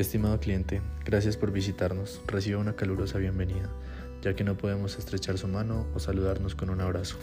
Estimado cliente, gracias por visitarnos. Reciba una calurosa bienvenida, ya que no podemos estrechar su mano o saludarnos con un abrazo.